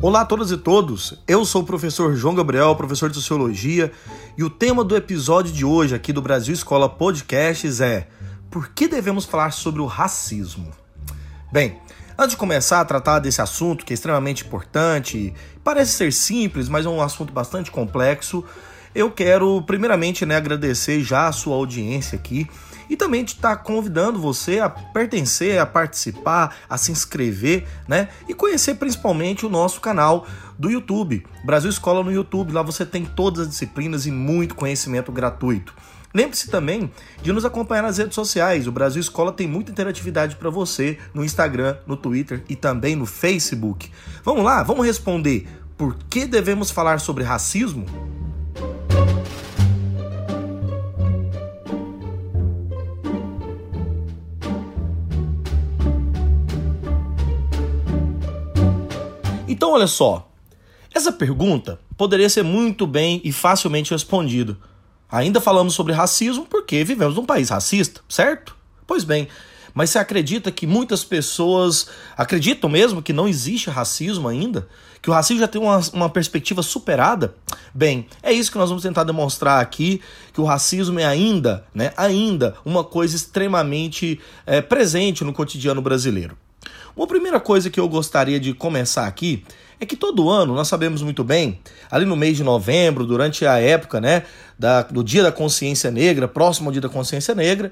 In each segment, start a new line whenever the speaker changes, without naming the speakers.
Olá a todas e todos, eu sou o professor João Gabriel, professor de Sociologia, e o tema do episódio de hoje aqui do Brasil Escola Podcasts é Por que devemos falar sobre o racismo? Bem, antes de começar a tratar desse assunto que é extremamente importante, parece ser simples, mas é um assunto bastante complexo, eu quero primeiramente né, agradecer já a sua audiência aqui e também estar tá convidando você a pertencer, a participar, a se inscrever, né? E conhecer principalmente o nosso canal do YouTube, Brasil Escola no YouTube. Lá você tem todas as disciplinas e muito conhecimento gratuito. Lembre-se também de nos acompanhar nas redes sociais. O Brasil Escola tem muita interatividade para você no Instagram, no Twitter e também no Facebook. Vamos lá, vamos responder. Por que devemos falar sobre racismo? Então, olha só. Essa pergunta poderia ser muito bem e facilmente respondida. Ainda falamos sobre racismo porque vivemos num país racista, certo? Pois bem, mas você acredita que muitas pessoas acreditam mesmo que não existe racismo ainda? Que o racismo já tem uma, uma perspectiva superada? Bem, é isso que nós vamos tentar demonstrar aqui, que o racismo é ainda, né, ainda uma coisa extremamente é, presente no cotidiano brasileiro. Uma primeira coisa que eu gostaria de começar aqui é que todo ano nós sabemos muito bem, ali no mês de novembro, durante a época né, da, do Dia da Consciência Negra, próximo ao Dia da Consciência Negra,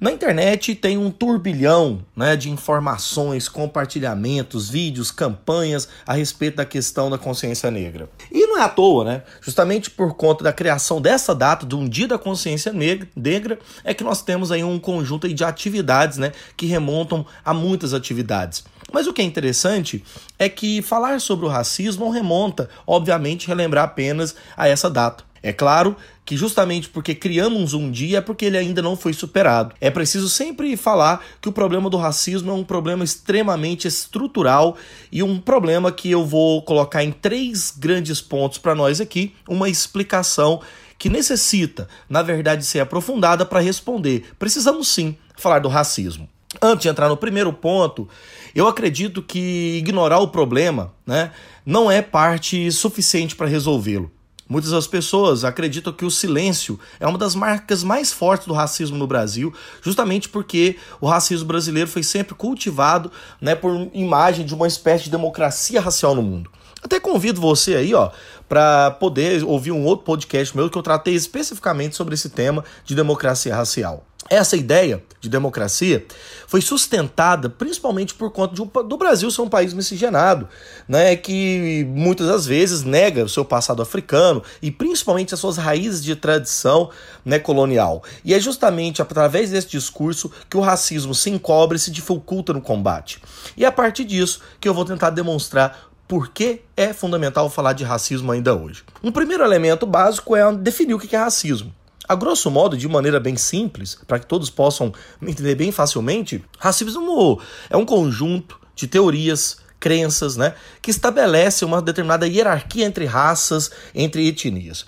na internet tem um turbilhão né, de informações, compartilhamentos, vídeos, campanhas a respeito da questão da consciência negra. E não é à toa, né? Justamente por conta da criação dessa data, de um Dia da Consciência Negra, é que nós temos aí um conjunto de atividades né, que remontam a muitas atividades. Mas o que é interessante é que falar sobre o racismo remonta, obviamente, relembrar apenas a essa data. É claro que justamente porque criamos um dia é porque ele ainda não foi superado. É preciso sempre falar que o problema do racismo é um problema extremamente estrutural e um problema que eu vou colocar em três grandes pontos para nós aqui, uma explicação que necessita, na verdade, ser aprofundada para responder. Precisamos sim falar do racismo. Antes de entrar no primeiro ponto, eu acredito que ignorar o problema né, não é parte suficiente para resolvê-lo. Muitas das pessoas acreditam que o silêncio é uma das marcas mais fortes do racismo no Brasil, justamente porque o racismo brasileiro foi sempre cultivado né, por imagem de uma espécie de democracia racial no mundo. Até convido você aí, ó, para poder ouvir um outro podcast meu que eu tratei especificamente sobre esse tema de democracia racial. Essa ideia de democracia foi sustentada principalmente por conta de um, do Brasil ser um país miscigenado, né, que muitas das vezes nega o seu passado africano e principalmente as suas raízes de tradição né, colonial. E é justamente através desse discurso que o racismo se encobre e se dificulta no combate. E é a partir disso que eu vou tentar demonstrar por que é fundamental falar de racismo ainda hoje. Um primeiro elemento básico é definir o que é racismo. A grosso modo, de maneira bem simples, para que todos possam entender bem facilmente, racismo é um conjunto de teorias, crenças, né, que estabelece uma determinada hierarquia entre raças, entre etnias.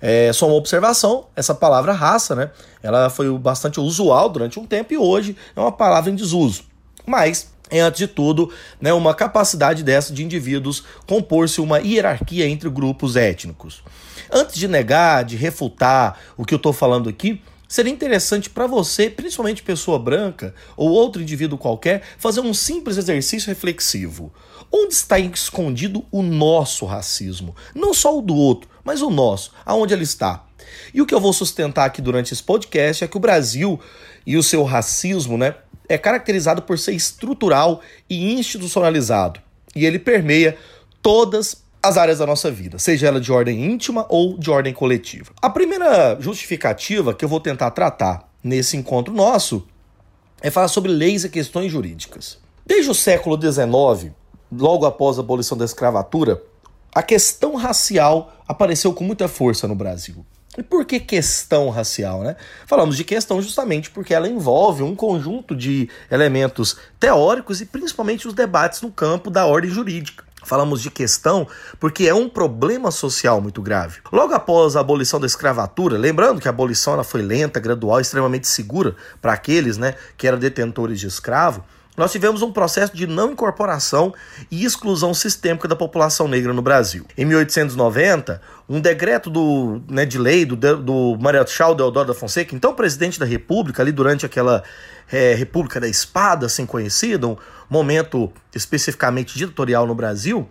É só uma observação, essa palavra raça, né, ela foi bastante usual durante um tempo e hoje é uma palavra em desuso. Mas é, antes de tudo, né, uma capacidade dessa de indivíduos compor-se uma hierarquia entre grupos étnicos. Antes de negar, de refutar o que eu estou falando aqui, seria interessante para você, principalmente pessoa branca ou outro indivíduo qualquer, fazer um simples exercício reflexivo. Onde está escondido o nosso racismo? Não só o do outro, mas o nosso. Aonde ele está? E o que eu vou sustentar aqui durante esse podcast é que o Brasil e o seu racismo, né, é caracterizado por ser estrutural e institucionalizado. E ele permeia todas as áreas da nossa vida, seja ela de ordem íntima ou de ordem coletiva. A primeira justificativa que eu vou tentar tratar nesse encontro nosso é falar sobre leis e questões jurídicas. Desde o século XIX, logo após a abolição da escravatura, a questão racial apareceu com muita força no Brasil. E por que questão racial, né? Falamos de questão justamente porque ela envolve um conjunto de elementos teóricos e principalmente os debates no campo da ordem jurídica. Falamos de questão porque é um problema social muito grave. Logo após a abolição da escravatura, lembrando que a abolição ela foi lenta, gradual, extremamente segura para aqueles né, que eram detentores de escravo, nós tivemos um processo de não incorporação e exclusão sistêmica da população negra no Brasil. Em 1890, um decreto do, né, de lei do, do Marechal Deodoro da Fonseca, então presidente da República, ali durante aquela é, República da Espada, assim conhecida, um momento especificamente ditatorial no Brasil,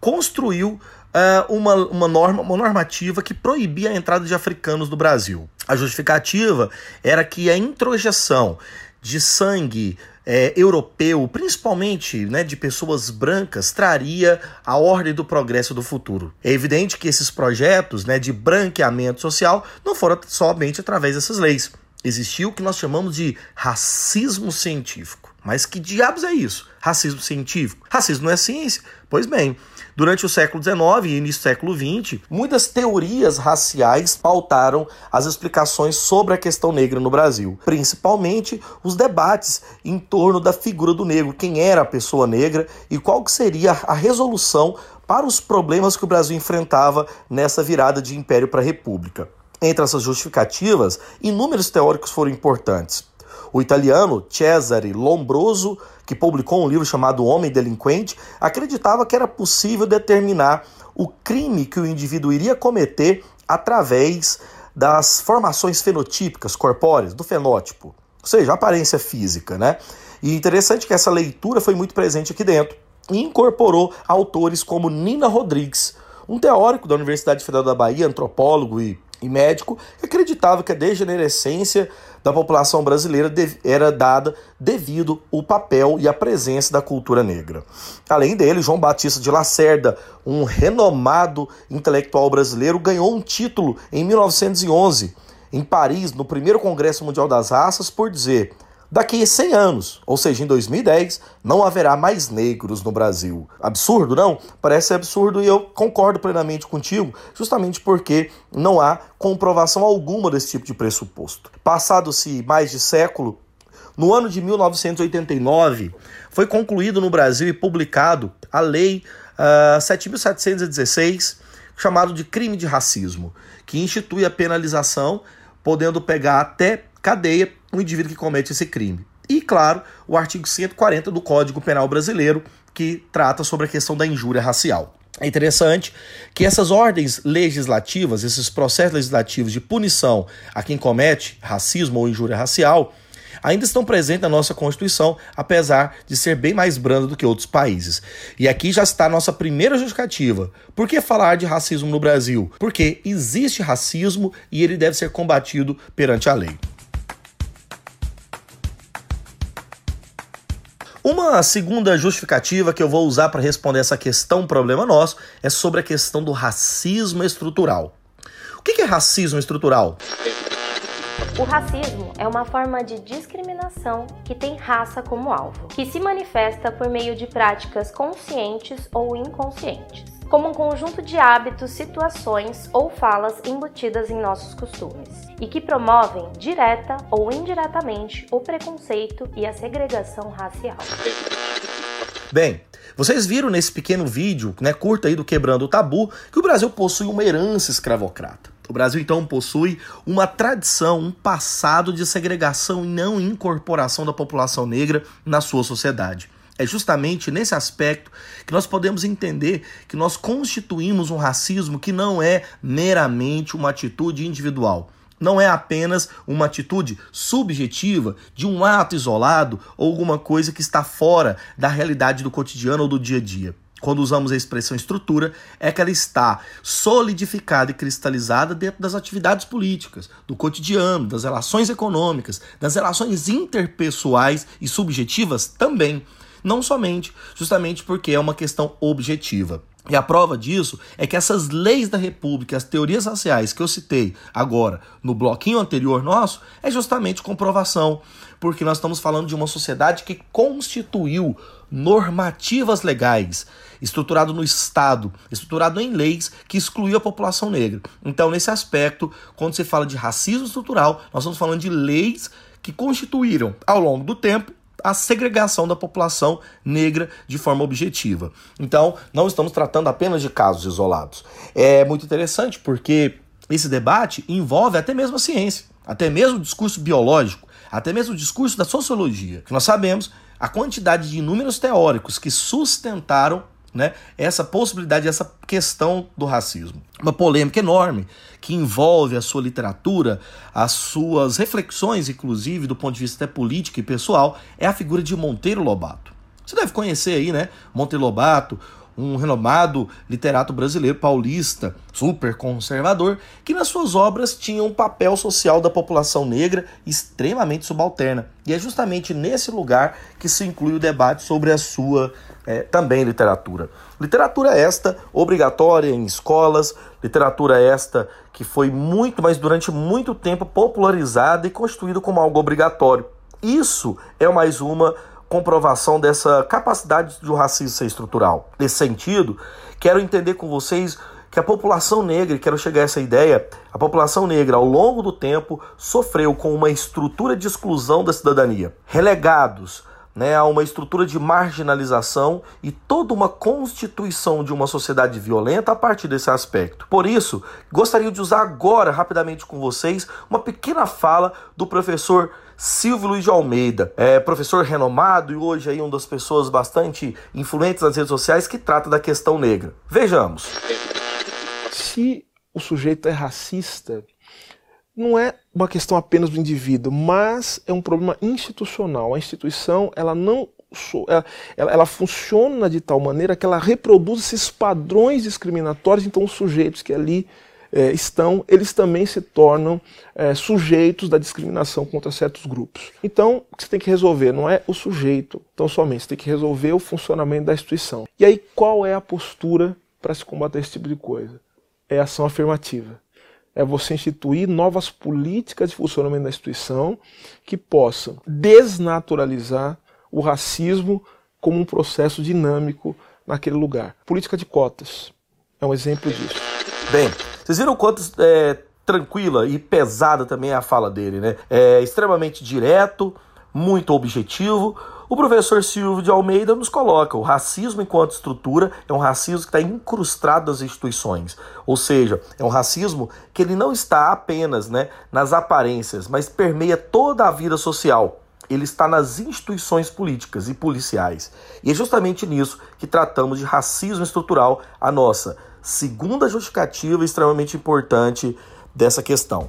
construiu uh, uma, uma, norma, uma normativa que proibia a entrada de africanos no Brasil. A justificativa era que a introjeção de sangue é, europeu, principalmente né, de pessoas brancas, traria a ordem do progresso do futuro. É evidente que esses projetos né, de branqueamento social não foram somente através dessas leis. Existiu o que nós chamamos de racismo científico. Mas que diabos é isso? Racismo científico? Racismo não é ciência? Pois bem, Durante o século XIX e início do século XX, muitas teorias raciais pautaram as explicações sobre a questão negra no Brasil, principalmente os debates em torno da figura do negro, quem era a pessoa negra e qual que seria a resolução para os problemas que o Brasil enfrentava nessa virada de império para república. Entre essas justificativas, inúmeros teóricos foram importantes. O italiano Cesare Lombroso, que publicou um livro chamado Homem Delinquente, acreditava que era possível determinar o crime que o indivíduo iria cometer através das formações fenotípicas corpóreas, do fenótipo, ou seja, a aparência física, né? E interessante que essa leitura foi muito presente aqui dentro e incorporou autores como Nina Rodrigues, um teórico da Universidade Federal da Bahia, antropólogo e, e médico, acreditava que a degenerescência da população brasileira era dada devido ao papel e à presença da cultura negra. Além dele, João Batista de Lacerda, um renomado intelectual brasileiro, ganhou um título em 1911 em Paris, no primeiro Congresso Mundial das Raças, por dizer: Daqui a 100 anos, ou seja, em 2010, não haverá mais negros no Brasil. Absurdo, não? Parece absurdo e eu concordo plenamente contigo, justamente porque não há comprovação alguma desse tipo de pressuposto. Passado-se mais de século, no ano de 1989, foi concluído no Brasil e publicado a Lei uh, ah, 7.716, chamado de crime de racismo, que institui a penalização, podendo pegar até cadeia o indivíduo que comete esse crime. E, claro, o artigo 140 do Código Penal Brasileiro, que trata sobre a questão da injúria racial. É interessante que essas ordens legislativas, esses processos legislativos de punição a quem comete racismo ou injúria racial, ainda estão presentes na nossa Constituição, apesar de ser bem mais branda do que outros países. E aqui já está a nossa primeira justificativa. Por que falar de racismo no Brasil? Porque existe racismo e ele deve ser combatido perante a lei. Uma segunda justificativa que eu vou usar para responder essa questão, problema nosso, é sobre a questão do racismo estrutural. O que é racismo estrutural?
O racismo é uma forma de discriminação que tem raça como alvo, que se manifesta por meio de práticas conscientes ou inconscientes como um conjunto de hábitos, situações ou falas embutidas em nossos costumes e que promovem, direta ou indiretamente, o preconceito e a segregação racial.
Bem, vocês viram nesse pequeno vídeo, né, curto aí do Quebrando o Tabu, que o Brasil possui uma herança escravocrata. O Brasil então possui uma tradição, um passado de segregação e não incorporação da população negra na sua sociedade. É justamente nesse aspecto que nós podemos entender que nós constituímos um racismo que não é meramente uma atitude individual. Não é apenas uma atitude subjetiva de um ato isolado ou alguma coisa que está fora da realidade do cotidiano ou do dia a dia. Quando usamos a expressão estrutura, é que ela está solidificada e cristalizada dentro das atividades políticas, do cotidiano, das relações econômicas, das relações interpessoais e subjetivas também não somente, justamente porque é uma questão objetiva. E a prova disso é que essas leis da República, as teorias raciais que eu citei agora no bloquinho anterior nosso, é justamente comprovação, porque nós estamos falando de uma sociedade que constituiu normativas legais, estruturado no Estado, estruturado em leis que excluiu a população negra. Então, nesse aspecto, quando se fala de racismo estrutural, nós estamos falando de leis que constituíram, ao longo do tempo, a segregação da população negra de forma objetiva. Então, não estamos tratando apenas de casos isolados. É muito interessante porque esse debate envolve até mesmo a ciência, até mesmo o discurso biológico. até mesmo o discurso da sociologia, que nós sabemos a quantidade de inúmeros teóricos que sustentaram né, essa possibilidade, essa questão do racismo. Uma polêmica enorme que envolve a sua literatura, as suas reflexões, inclusive do ponto de vista até político e pessoal, é a figura de Monteiro Lobato. Você deve conhecer aí, né? Monteiro Lobato, um renomado literato brasileiro paulista, super conservador, que nas suas obras tinha um papel social da população negra extremamente subalterna. E é justamente nesse lugar que se inclui o debate sobre a sua é, também literatura. Literatura esta obrigatória em escolas, literatura esta que foi muito, mas durante muito tempo popularizada e constituída como algo obrigatório. Isso é mais uma comprovação dessa capacidade do racismo ser estrutural. Nesse sentido, quero entender com vocês que a população negra, quero chegar a essa ideia, a população negra ao longo do tempo sofreu com uma estrutura de exclusão da cidadania, relegados né, a uma estrutura de marginalização e toda uma constituição de uma sociedade violenta a partir desse aspecto. Por isso, gostaria de usar agora, rapidamente com vocês, uma pequena fala do professor Silvio Luiz de Almeida, é professor renomado e hoje aí uma das pessoas bastante influentes nas redes sociais que trata da questão negra. Vejamos.
Se o sujeito é racista, não é uma questão apenas do indivíduo, mas é um problema institucional. A instituição, ela não ela, ela, funciona de tal maneira que ela reproduz esses padrões discriminatórios, então os sujeitos que ali é, estão, eles também se tornam é, sujeitos da discriminação contra certos grupos. Então, o que você tem que resolver não é o sujeito, então somente, você tem que resolver o funcionamento da instituição. E aí, qual é a postura para se combater esse tipo de coisa? É ação afirmativa é você instituir novas políticas de funcionamento da instituição que possam desnaturalizar o racismo como um processo dinâmico naquele lugar. Política de cotas é um exemplo disso.
Bem, vocês viram quanto é, tranquila e pesada também é a fala dele, né? É extremamente direto, muito objetivo, o professor Silvio de Almeida nos coloca: o racismo enquanto estrutura é um racismo que está incrustado nas instituições. Ou seja, é um racismo que ele não está apenas né, nas aparências, mas permeia toda a vida social. Ele está nas instituições políticas e policiais. E é justamente nisso que tratamos de racismo estrutural, a nossa segunda justificativa extremamente importante dessa questão.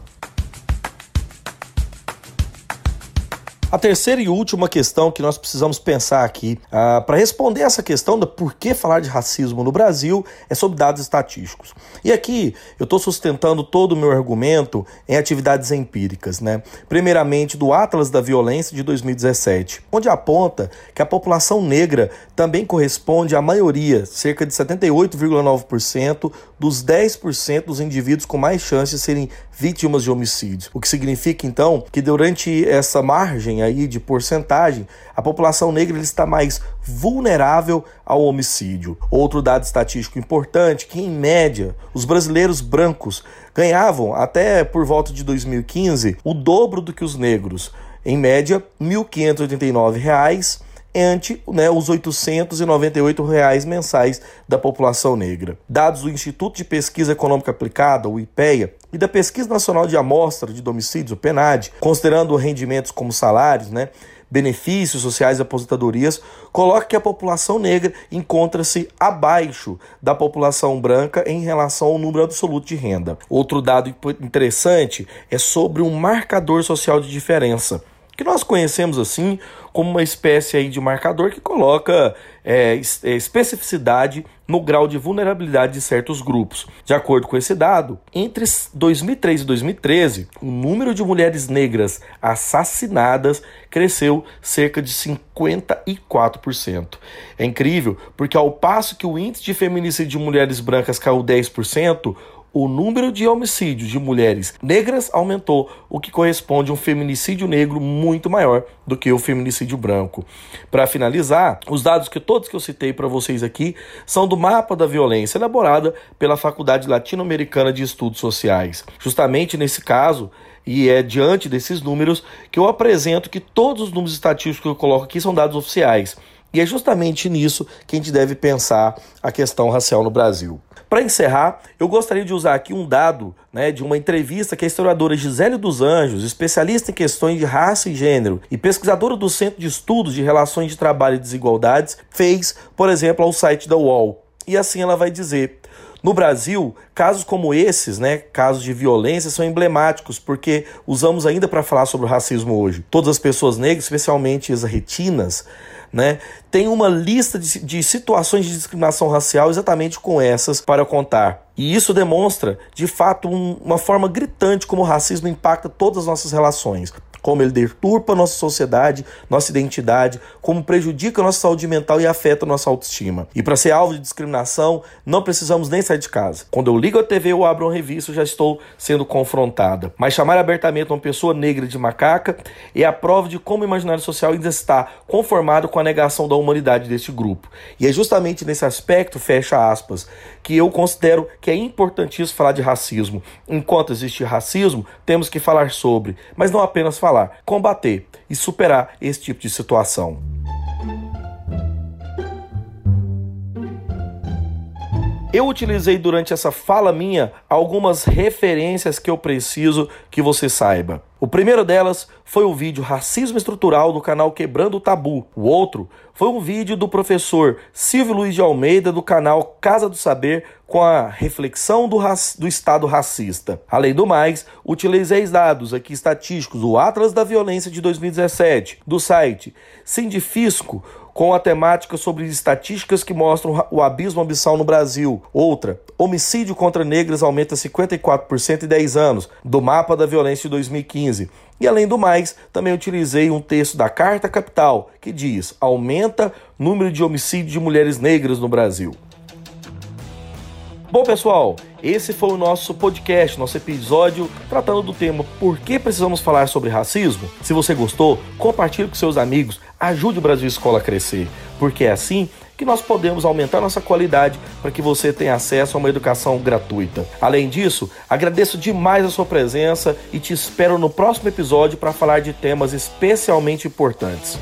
A terceira e última questão que nós precisamos pensar aqui, uh, para responder essa questão do por que falar de racismo no Brasil, é sobre dados estatísticos. E aqui eu estou sustentando todo o meu argumento em atividades empíricas, né? Primeiramente do Atlas da Violência de 2017, onde aponta que a população negra também corresponde à maioria, cerca de 78,9% dos 10% dos indivíduos com mais chances de serem vítimas de homicídio. O que significa então que durante essa margem aí de porcentagem, a população negra está mais vulnerável ao homicídio. Outro dado estatístico importante que em média os brasileiros brancos ganhavam até por volta de 2015 o dobro do que os negros, em média R$ 1.589 ante né, os 898 reais mensais da população negra. Dados do Instituto de Pesquisa Econômica Aplicada, o IPEA, e da Pesquisa Nacional de Amostra de Domicílios, o PENAD, considerando rendimentos como salários, né, benefícios sociais e aposentadorias, coloca que a população negra encontra-se abaixo da população branca em relação ao número absoluto de renda. Outro dado interessante é sobre um marcador social de diferença que nós conhecemos assim como uma espécie aí de marcador que coloca é, é, especificidade no grau de vulnerabilidade de certos grupos. De acordo com esse dado, entre 2003 e 2013, o número de mulheres negras assassinadas cresceu cerca de 54%. É incrível, porque ao passo que o índice de feminicídio de mulheres brancas caiu 10%, o número de homicídios de mulheres negras aumentou, o que corresponde a um feminicídio negro muito maior do que o feminicídio branco. Para finalizar, os dados que todos que eu citei para vocês aqui são do mapa da violência elaborada pela Faculdade Latino-Americana de Estudos Sociais. Justamente nesse caso, e é diante desses números que eu apresento que todos os números estatísticos que eu coloco aqui são dados oficiais E é justamente nisso que a gente deve pensar a questão racial no Brasil. Para encerrar, eu gostaria de usar aqui um dado né, de uma entrevista que a historiadora Gisele dos Anjos, especialista em questões de raça e gênero e pesquisadora do Centro de Estudos de Relações de Trabalho e Desigualdades, fez, por exemplo, ao site da UOL. E assim ela vai dizer: no Brasil, casos como esses, né, casos de violência, são emblemáticos, porque usamos ainda para falar sobre o racismo hoje. Todas as pessoas negras, especialmente as retinas, né, tem uma lista de, de situações de discriminação racial exatamente com essas para contar. E isso demonstra, de fato, um, uma forma gritante como o racismo impacta todas as nossas relações como ele deturpa a nossa sociedade, nossa identidade, como prejudica a nossa saúde mental e afeta a nossa autoestima. E para ser alvo de discriminação, não precisamos nem sair de casa. Quando eu ligo a TV ou abro uma revista, já estou sendo confrontada. Mas chamar abertamente uma pessoa negra de macaca é a prova de como o imaginário social ainda está conformado com a negação da humanidade deste grupo. E é justamente nesse aspecto, fecha aspas, que eu considero que é importantíssimo falar de racismo. Enquanto existe racismo, temos que falar sobre, mas não apenas falar falar, combater e superar esse tipo de situação. Eu utilizei durante essa fala minha algumas referências que eu preciso que você saiba. O primeiro delas foi o vídeo Racismo Estrutural do canal Quebrando o Tabu. O outro foi um vídeo do professor Silvio Luiz de Almeida do canal Casa do Saber com a reflexão do, do Estado racista. Além do mais, utilizei dados aqui estatísticos do Atlas da Violência de 2017 do site Sindifisco com a temática sobre estatísticas que mostram o abismo abissal no Brasil. Outra, homicídio contra negras aumenta 54% em 10 anos, do mapa da violência de 2015. E além do mais, também utilizei um texto da Carta Capital que diz: aumenta número de homicídios de mulheres negras no Brasil. Bom, pessoal, esse foi o nosso podcast, nosso episódio tratando do tema Por que precisamos falar sobre racismo? Se você gostou, compartilhe com seus amigos, ajude o Brasil Escola a crescer, porque é assim que nós podemos aumentar nossa qualidade para que você tenha acesso a uma educação gratuita. Além disso, agradeço demais a sua presença e te espero no próximo episódio para falar de temas especialmente importantes.